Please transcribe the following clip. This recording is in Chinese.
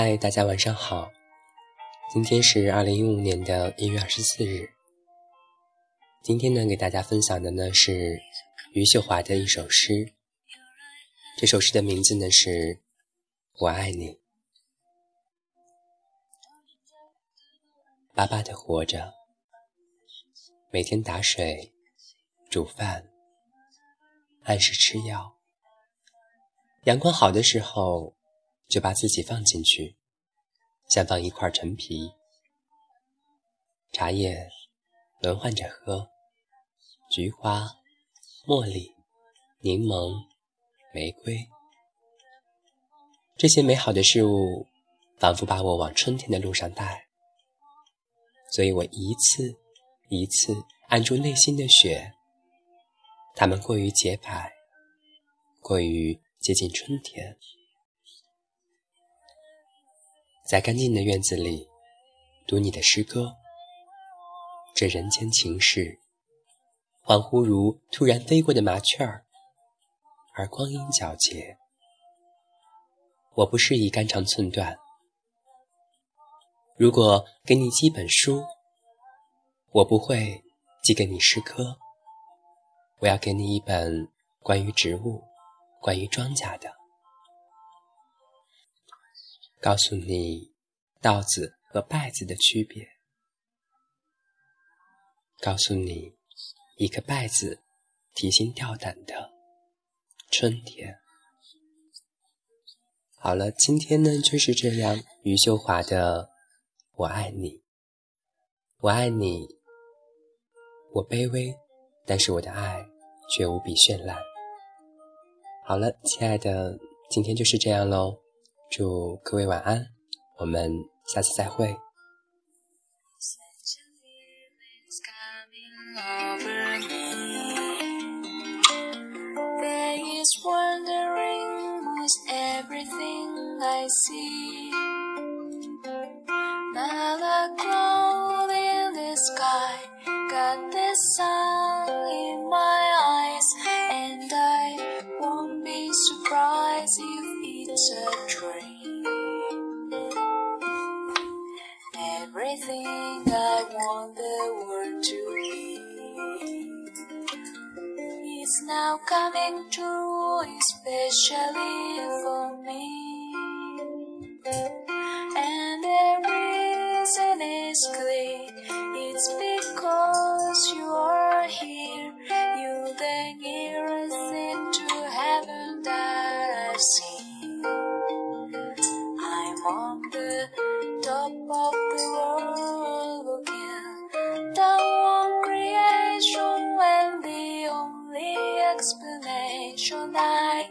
嗨，大家晚上好。今天是二零一五年的一月二十四日。今天呢，给大家分享的呢是余秀华的一首诗。这首诗的名字呢是《我爱你》。巴巴的活着，每天打水、煮饭，按时吃药。阳光好的时候，就把自己放进去，像放一块陈皮。茶叶轮换着喝，菊花、茉莉、柠檬、玫瑰，这些美好的事物，仿佛把我往春天的路上带。所以我一次一次按住内心的雪，它们过于洁白，过于接近春天。在干净的院子里，读你的诗歌。这人间情事，恍惚如突然飞过的麻雀儿，而光阴皎洁。我不适宜肝肠寸断。如果给你寄本书，我不会寄给你诗歌。我要给你一本关于植物、关于庄稼的。告诉你稻子和稗子的区别，告诉你一个稗子提心吊胆的春天。好了，今天呢就是这样。余秀华的《我爱你》，我爱你，我卑微，但是我的爱却无比绚烂。好了，亲爱的，今天就是这样喽。祝各位晚安，我们下次再会。is now coming true, especially for me. And the reason is clear, it's because. explanation. I